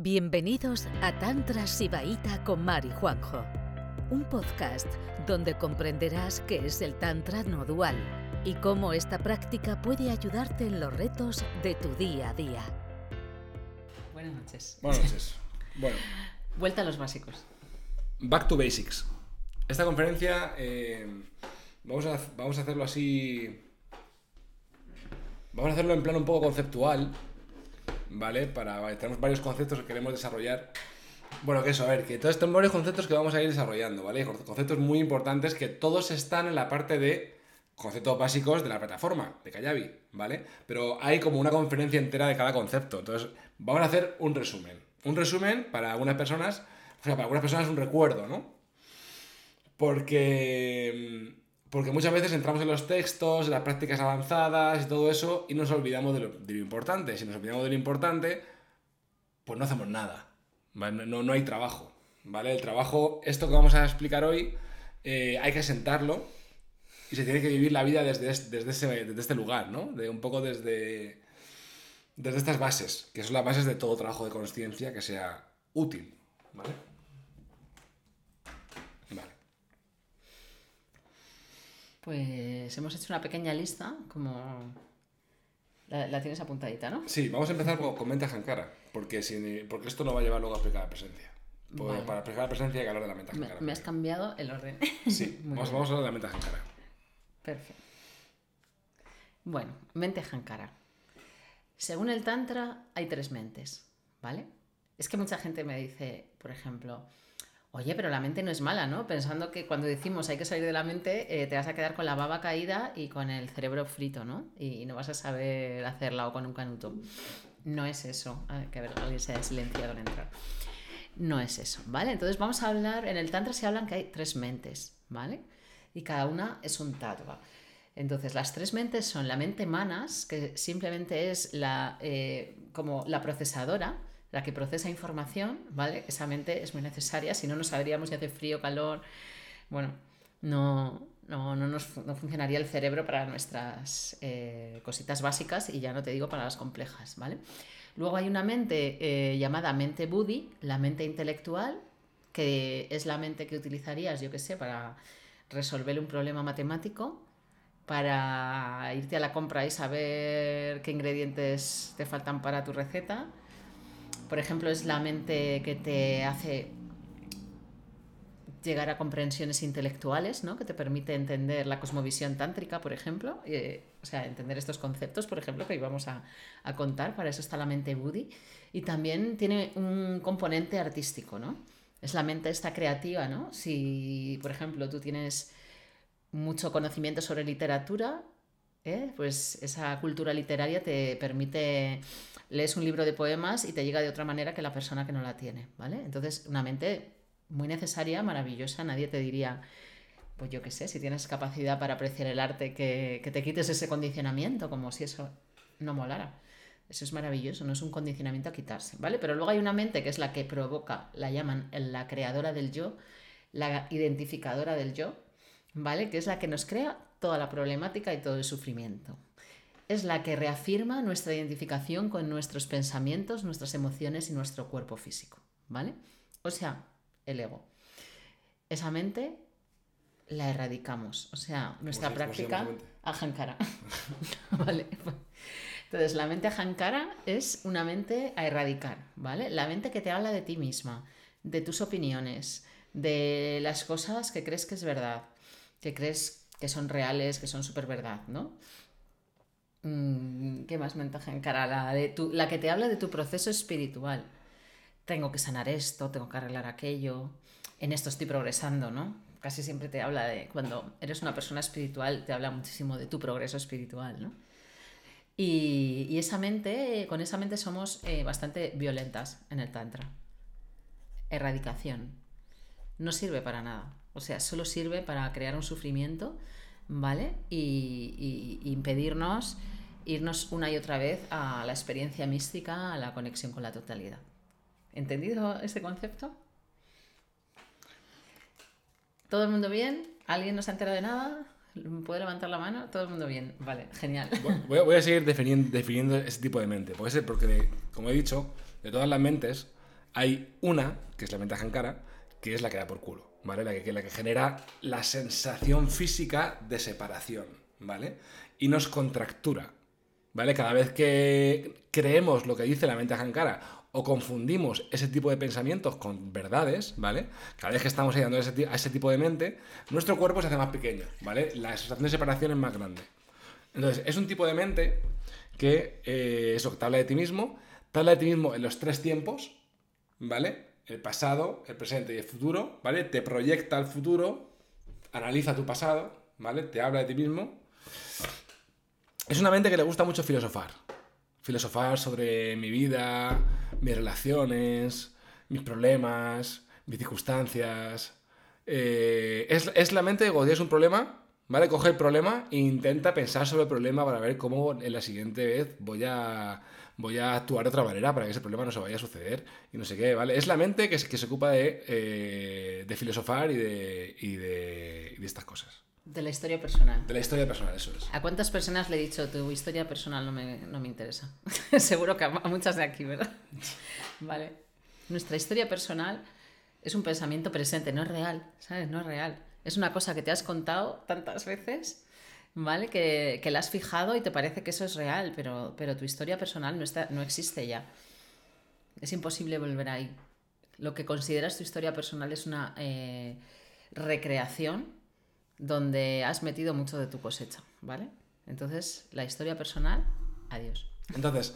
Bienvenidos a Tantra Sibaíta con Mari Juanjo, un podcast donde comprenderás qué es el Tantra no dual y cómo esta práctica puede ayudarte en los retos de tu día a día. Buenas noches. Buenas noches. Bueno, Vuelta a los básicos. back to basics. Esta conferencia eh, vamos, a, vamos a hacerlo así. Vamos a hacerlo en plan un poco conceptual, ¿vale? Para, tenemos varios conceptos que queremos desarrollar. Bueno, que eso, a ver, que todos estos varios conceptos que vamos a ir desarrollando, ¿vale? Conceptos muy importantes que todos están en la parte de conceptos básicos de la plataforma, de Kayabi, ¿vale? Pero hay como una conferencia entera de cada concepto. Entonces, vamos a hacer un resumen. Un resumen para algunas personas, o sea, para algunas personas es un recuerdo, ¿no? Porque, porque muchas veces entramos en los textos, en las prácticas avanzadas y todo eso y nos olvidamos de lo, de lo importante. Si nos olvidamos de lo importante, pues no hacemos nada. ¿vale? No, no hay trabajo. ¿vale? El trabajo, esto que vamos a explicar hoy, eh, hay que sentarlo y se tiene que vivir la vida desde, es- desde, ese, desde este lugar, ¿no? De un poco desde, desde estas bases, que son las bases de todo trabajo de conciencia que sea útil. Vale. Pues hemos hecho una pequeña lista, como... La, la tienes apuntadita, ¿no? Sí, vamos a empezar con, con mente ajankara, porque, si, porque esto no va a llevar luego a explicar la presencia. Vale. Para explicar la presencia hay que hablar de la mente Me, ajankara. me has cambiado el orden. Sí, vamos, vamos a hablar de la mente ajankara. Perfecto. Bueno, mente Hankara. Según el Tantra, hay tres mentes, ¿vale? Es que mucha gente me dice, por ejemplo, oye, pero la mente no es mala, ¿no? Pensando que cuando decimos hay que salir de la mente, eh, te vas a quedar con la baba caída y con el cerebro frito, ¿no? Y no vas a saber hacerla o con un canuto. No es eso. Que ver, alguien se ha silenciado al entrar. No es eso, ¿vale? Entonces vamos a hablar, en el Tantra se hablan que hay tres mentes, ¿vale? Y cada una es un tattva. Entonces, las tres mentes son la mente manas, que simplemente es la, eh, como la procesadora, la que procesa información, ¿vale? Esa mente es muy necesaria, si no, no sabríamos si hace frío, calor. Bueno, no, no, no, nos, no funcionaría el cerebro para nuestras eh, cositas básicas y ya no te digo para las complejas, ¿vale? Luego hay una mente eh, llamada mente buddhi, la mente intelectual, que es la mente que utilizarías, yo qué sé, para resolver un problema matemático, para irte a la compra y saber qué ingredientes te faltan para tu receta. Por ejemplo, es la mente que te hace llegar a comprensiones intelectuales, ¿no? que te permite entender la cosmovisión tántrica, por ejemplo, eh, o sea, entender estos conceptos, por ejemplo, que hoy vamos a, a contar, para eso está la mente Buddhi, y también tiene un componente artístico, ¿no? Es la mente esta creativa, ¿no? Si, por ejemplo, tú tienes mucho conocimiento sobre literatura, ¿eh? pues esa cultura literaria te permite, lees un libro de poemas y te llega de otra manera que la persona que no la tiene, ¿vale? Entonces, una mente muy necesaria, maravillosa, nadie te diría, pues yo qué sé, si tienes capacidad para apreciar el arte, que, que te quites ese condicionamiento, como si eso no molara. Eso es maravilloso, no es un condicionamiento a quitarse, ¿vale? Pero luego hay una mente que es la que provoca, la llaman la creadora del yo, la identificadora del yo, ¿vale? Que es la que nos crea toda la problemática y todo el sufrimiento. Es la que reafirma nuestra identificación con nuestros pensamientos, nuestras emociones y nuestro cuerpo físico, ¿vale? O sea, el ego. Esa mente la erradicamos, o sea, nuestra llama práctica ajankara. ¿Vale? Entonces, la mente ajankara es una mente a erradicar, ¿vale? La mente que te habla de ti misma, de tus opiniones, de las cosas que crees que es verdad, que crees que son reales, que son súper verdad, ¿no? Mm, ¿Qué más mente ajankara? La, de tu, la que te habla de tu proceso espiritual. Tengo que sanar esto, tengo que arreglar aquello, en esto estoy progresando, ¿no? Casi siempre te habla de, cuando eres una persona espiritual, te habla muchísimo de tu progreso espiritual, ¿no? Y, y esa mente, con esa mente somos eh, bastante violentas en el Tantra. Erradicación. No sirve para nada. O sea, solo sirve para crear un sufrimiento, ¿vale? Y, impedirnos irnos una y otra vez a la experiencia mística, a la conexión con la totalidad. ¿Entendido ese concepto? ¿Todo el mundo bien? ¿Alguien no se ha enterado de nada? ¿Puede levantar la mano? Todo el mundo bien. Vale, genial. Voy a, seguir definiendo, definiendo ese tipo de mente. Porque, ese- porque como he dicho, de todas las mentes, hay una, que es la mente ahankara, que es la que da por culo, ¿vale? La que, la que genera la sensación física de separación, ¿vale? Y nos contractura, ¿vale? Cada vez que creemos lo que dice la mente ahankara o confundimos ese tipo de pensamientos con verdades, ¿vale? Cada vez que estamos ayudando a ese, tipo de mente, nuestro cuerpo se hace más pequeño, ¿vale? La sensación de separación es más grande. Entonces, es un tipo de mente que, eh, eso, te habla de ti mismo, te habla de ti mismo en los tres tiempos, ¿vale? El pasado, el presente y el futuro, ¿vale? Te proyecta al futuro, analiza tu pasado, ¿vale? Te habla de ti mismo. Es una mente que le gusta mucho filosofar. Filosofar sobre mi vida, mis relaciones, mis problemas, mis circunstancias. Eh, es, es, la mente que es un problema, ¿vale? Coge el problema e intenta pensar sobre el problema para ver cómo en la siguiente vez voy a, voy a actuar de otra manera para que ese problema no se vaya a suceder y no sé qué, ¿vale? Es la mente que, que se ocupa de, eh, de filosofar y de, y de, y de estas cosas. De la historia personal. De la historia personal, eso es. ¿A cuántas personas le he dicho tu historia personal no me, no me interesa? Seguro que a, muchas de aquí, ¿verdad? vale. Nuestra historia personal es un pensamiento presente, no es real, ¿sabes? No es real. Es una cosa que te has contado tantas veces, ¿vale? Que, que la has fijado y te parece que eso es real, pero, pero tu historia personal no, está, no existe ya. Es imposible volver ahí. Lo que consideras tu historia personal es una eh, recreación donde has metido mucho de tu cosecha, ¿vale? Entonces, la historia personal, adiós. Entonces,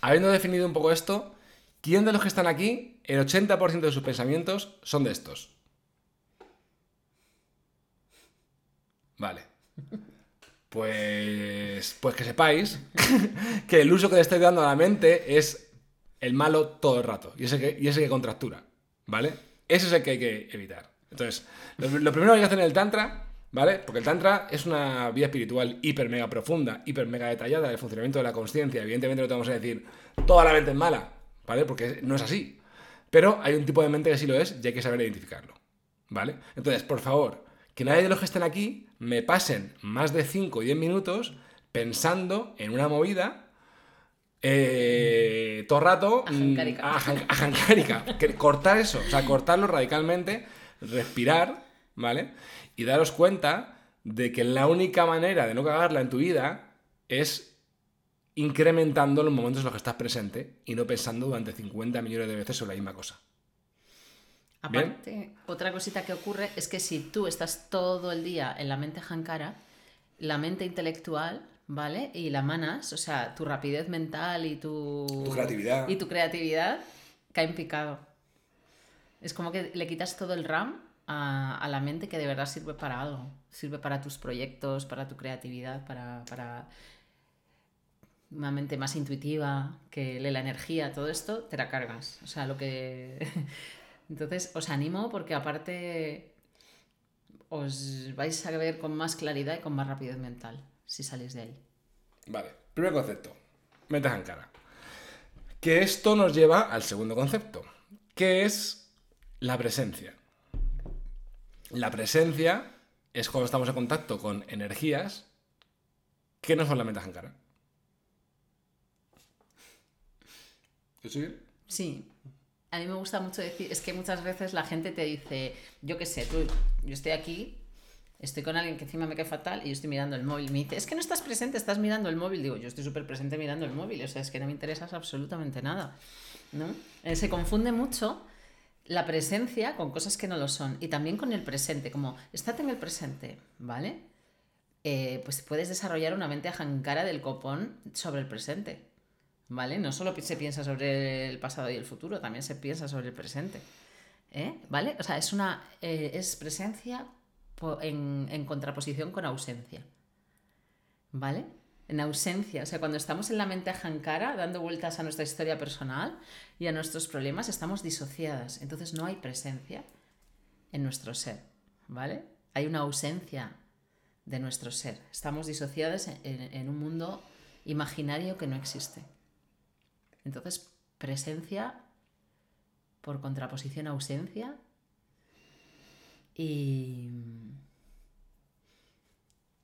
habiendo definido un poco esto, ¿quién de los que están aquí, el 80% de sus pensamientos son de estos? Vale. Pues, pues que sepáis que el uso que le estoy dando a la mente es el malo todo el rato y ese que, y ese que contractura, ¿vale? Ese es el que hay que evitar. Entonces, lo, lo primero que hay que hacer en el Tantra ¿Vale? Porque el Tantra es una vía espiritual hiper mega profunda, hiper mega detallada del funcionamiento de la conciencia. Evidentemente no te vamos a decir toda la mente es mala, ¿vale? Porque no es así. Pero hay un tipo de mente que sí lo es y hay que saber identificarlo, ¿vale? Entonces, por favor, que nadie de los que estén aquí me pasen más de 5 o 10 minutos pensando en una movida eh, todo rato ajancárica. cortar eso, o sea, cortarlo radicalmente, respirar, ¿vale? y daros cuenta de que la única manera de no cagarla en tu vida es incrementando los momentos en los que estás presente y no pensando durante 50 millones de veces sobre la misma cosa. Aparte, otra cosita que ocurre es que si tú estás todo el día en la mente jankara, la mente intelectual, ¿vale? Y la manas, o sea, tu rapidez mental y tu, tu creatividad. Y tu creatividad caen picado. Es como que le quitas todo el RAM a, la mente que de verdad sirve para algo. Sirve para tus proyectos, para tu creatividad, para, para una mente más intuitiva, que lee la energía, todo esto, te la cargas. O sea, lo que... Entonces, os animo porque aparte os vais a ver con más claridad y con más rapidez mental si salís de ahí. Vale, primer concepto, mente cara. Que esto nos lleva al segundo concepto, que es la presencia. La presencia es cuando estamos en contacto con energías que no son la mente ahankara. ¿Te bien? Sí. A mí me gusta mucho decir, es que muchas veces la gente te dice, yo qué sé, tú, yo estoy aquí, estoy con alguien que encima me cae fatal y yo estoy mirando el móvil. Me dice, es que no estás presente, estás mirando el móvil. Digo, yo estoy súper presente mirando el móvil, o sea, es que no me interesas absolutamente nada. ¿no? Eh, se confunde mucho la presencia con cosas que no lo son y también con el presente, como estate en el presente, ¿vale? Eh, pues puedes desarrollar una mente ajankara del copón sobre el presente, ¿vale? No solo se piensa sobre el pasado y el futuro, también se piensa sobre el presente, ¿eh? ¿vale? O sea, es una eh, es presencia en, en contraposición con ausencia, ¿vale? en ausencia. O sea, cuando estamos en la mente ajankara, dando vueltas a nuestra historia personal y a nuestros problemas, estamos disociadas. Entonces no hay presencia en nuestro ser, ¿vale? Hay una ausencia de nuestro ser. Estamos disociadas en, un mundo imaginario que no existe. Entonces, presencia por contraposición ausencia y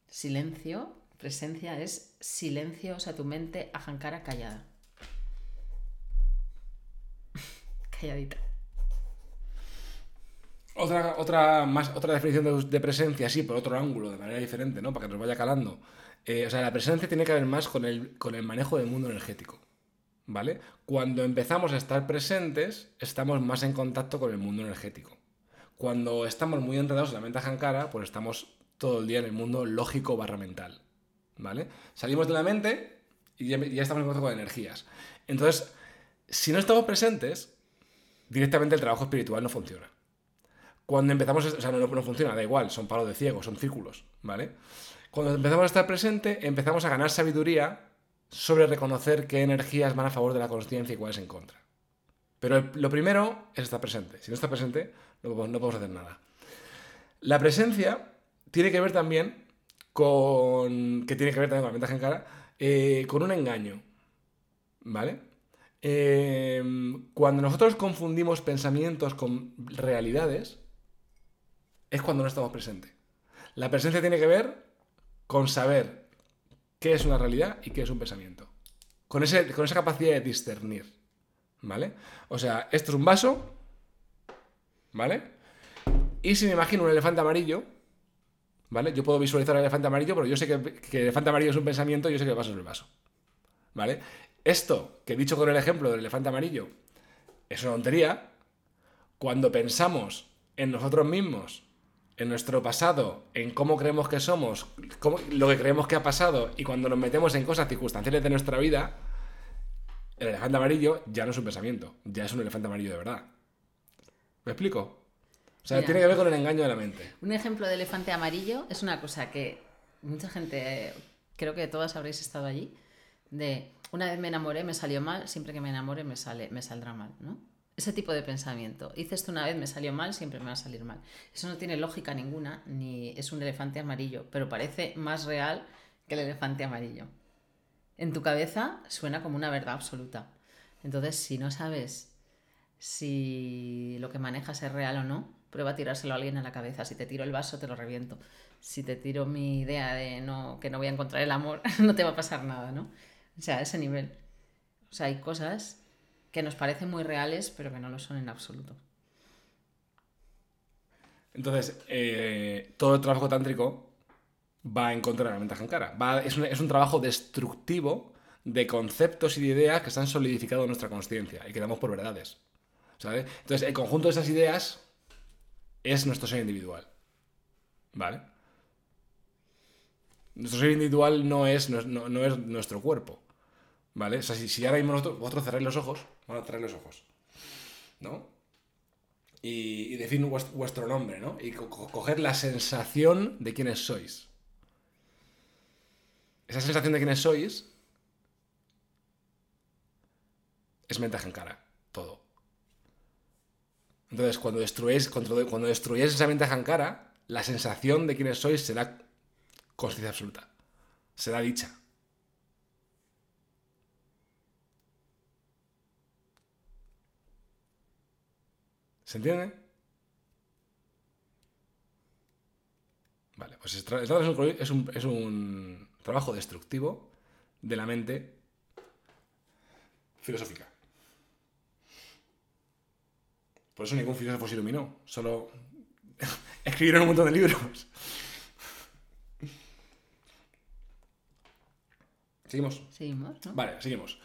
silencio Presencia es silencio, o sea, tu mente ajankara callada. Calladita. Otra, otra, más, otra definición de, presencia, sí, por otro ángulo, de manera diferente, ¿no? Para que nos vaya calando. Eh, o sea, la presencia tiene que ver más con el, con el manejo del mundo energético. ¿Vale? Cuando empezamos a estar presentes, estamos más en contacto con el mundo energético. Cuando estamos muy enredados en la mente ajankara, pues estamos todo el día en el mundo lógico barra mental. ¿Vale? Salimos de la mente y ya, ya estamos en contacto con energías. Entonces, si no estamos presentes, directamente el trabajo espiritual no funciona. Cuando empezamos, o sea, no, no funciona, da igual, son palos de ciego, son círculos, ¿vale? Cuando empezamos a estar presente, empezamos a ganar sabiduría sobre reconocer qué energías van a favor de la consciencia y cuáles en contra. Pero lo primero es estar presente. Si no estás presente, no podemos, hacer nada. La presencia tiene que ver también con. que tiene que ver también con la ventaja en cara, eh, con un engaño. ¿Vale? Eh, cuando nosotros confundimos pensamientos con realidades, es cuando no estamos presentes. La presencia tiene que ver con saber qué es una realidad y qué es un pensamiento. Con, ese, con esa capacidad de discernir. ¿Vale? O sea, esto es un vaso. ¿Vale? Y si me imagino un elefante amarillo, ¿vale? Yo puedo visualizar el elefante amarillo, pero yo sé que, que el elefante amarillo es un pensamiento y yo sé que el vaso es el vaso. ¿Vale? Esto que he dicho con el ejemplo del elefante amarillo es una tontería. Cuando pensamos en nosotros mismos, en nuestro pasado, en cómo creemos que somos, cómo- lo que creemos que ha pasado, y cuando nos metemos en cosas circunstanciales de nuestra vida, el elefante amarillo ya no es un pensamiento, ya es un elefante amarillo de verdad. ¿Me explico? O sea, Mira. tiene que ver con el engaño de la mente. Un ejemplo de elefante amarillo es una cosa que mucha gente, creo que todas habréis estado allí, de una vez me enamoré, me salió mal, siempre que me enamore me, sale, me saldrá mal, ¿no? Ese tipo de pensamiento. Hice esto una vez, me salió mal, siempre me va a salir mal. Eso no tiene lógica ninguna, ni es un elefante amarillo, pero parece más real que el elefante amarillo. En tu cabeza suena como una verdad absoluta. Entonces, si no sabes si lo que manejas es real o no, prueba a tirárselo a alguien a la cabeza. Si te tiro el vaso, te lo reviento. Si te tiro mi idea de no, que no voy a encontrar el amor, no te va a pasar nada, ¿no? O sea, a ese nivel. O sea, hay cosas que nos parecen muy reales, pero que no lo son en absoluto. Entonces, eh, todo el trabajo tántrico va en contra de la mente ajankara. Va, es, un, es un trabajo destructivo de conceptos y de ideas que están solidificados en nuestra conciencia y que damos por verdades. Entonces, el conjunto de esas ideas es nuestro ser individual. ¿Vale? Nuestro ser individual no es nuestro cuerpo. ¿Vale? O sea, si, ahora mismo nosotros, vosotros cerráis los ojos, bueno, cerráis los ojos. ¿No? y, y decir vuest- vuestro nombre, ¿no? Y co- co- coger la sensación de quiénes sois. Esa sensación de quiénes sois es mente ajankara, todo. Entonces, cuando destruyáis, cuando, esa mente ajankara, la sensación de quiénes sois será conciencia absoluta. Será dicha. ¿Se entiende? Vale, pues es un, es un- es un trabajo destructivo de la mente filosófica. Por eso ningún filósofo se iluminó, solo escribieron un montón de libros. ¿Seguimos? Seguimos, ¿no? Vale, seguimos.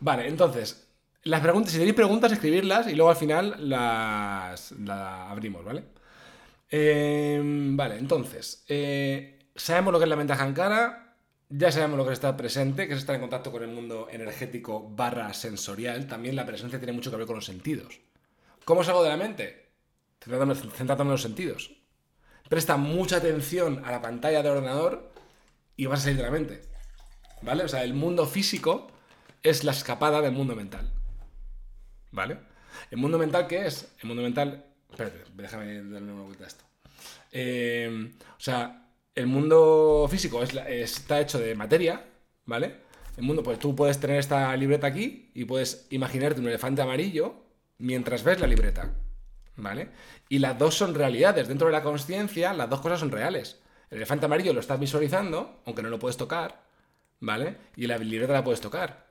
Vale, entonces, las preguntas, si tenéis preguntas, escribirlas y luego al final las, la abrimos, ¿vale? Eh, vale, entonces, eh, sabemos lo que es la mente ajankara, ya sabemos lo que es estar presente, que es estar en contacto con el mundo energético barra sensorial. También la presencia tiene mucho que ver con los sentidos. ¿Cómo salgo de la mente? Centrándome en los sentidos. Presta mucha atención a la pantalla del ordenador y vas a salir de la mente. ¿Vale? O sea, el mundo físico es la escapada del mundo mental. ¿Vale? ¿El mundo mental qué es? El mundo mental. Espérate, déjame darle una vuelta a esto. Eh, o sea, el mundo físico está hecho de materia, ¿vale? El mundo, pues tú puedes tener esta libreta aquí y puedes imaginarte un elefante amarillo mientras ves la libreta, ¿vale? Y las dos son realidades. Dentro de la conciencia, las dos cosas son reales. El elefante amarillo lo estás visualizando, aunque no lo puedes tocar, ¿vale? Y la libreta la puedes tocar.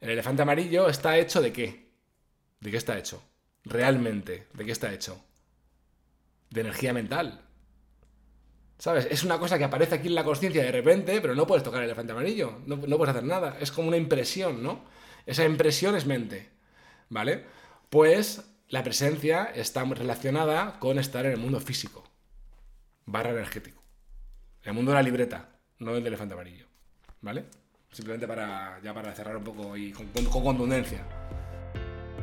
El elefante amarillo está hecho de qué? ¿De qué está hecho? realmente, ¿de qué está hecho? De energía mental. ¿Sabes? Es una cosa que aparece aquí en la conciencia de repente, pero no puedes tocar el elefante amarillo, no, puedes hacer nada. Es como una impresión, ¿no? Esa impresión es mente, ¿vale? Pues la presencia está relacionada con estar en el mundo físico, barra energético. En el mundo de la libreta, no del elefante amarillo, ¿vale? Simplemente para, ya para cerrar un poco y con, con contundencia.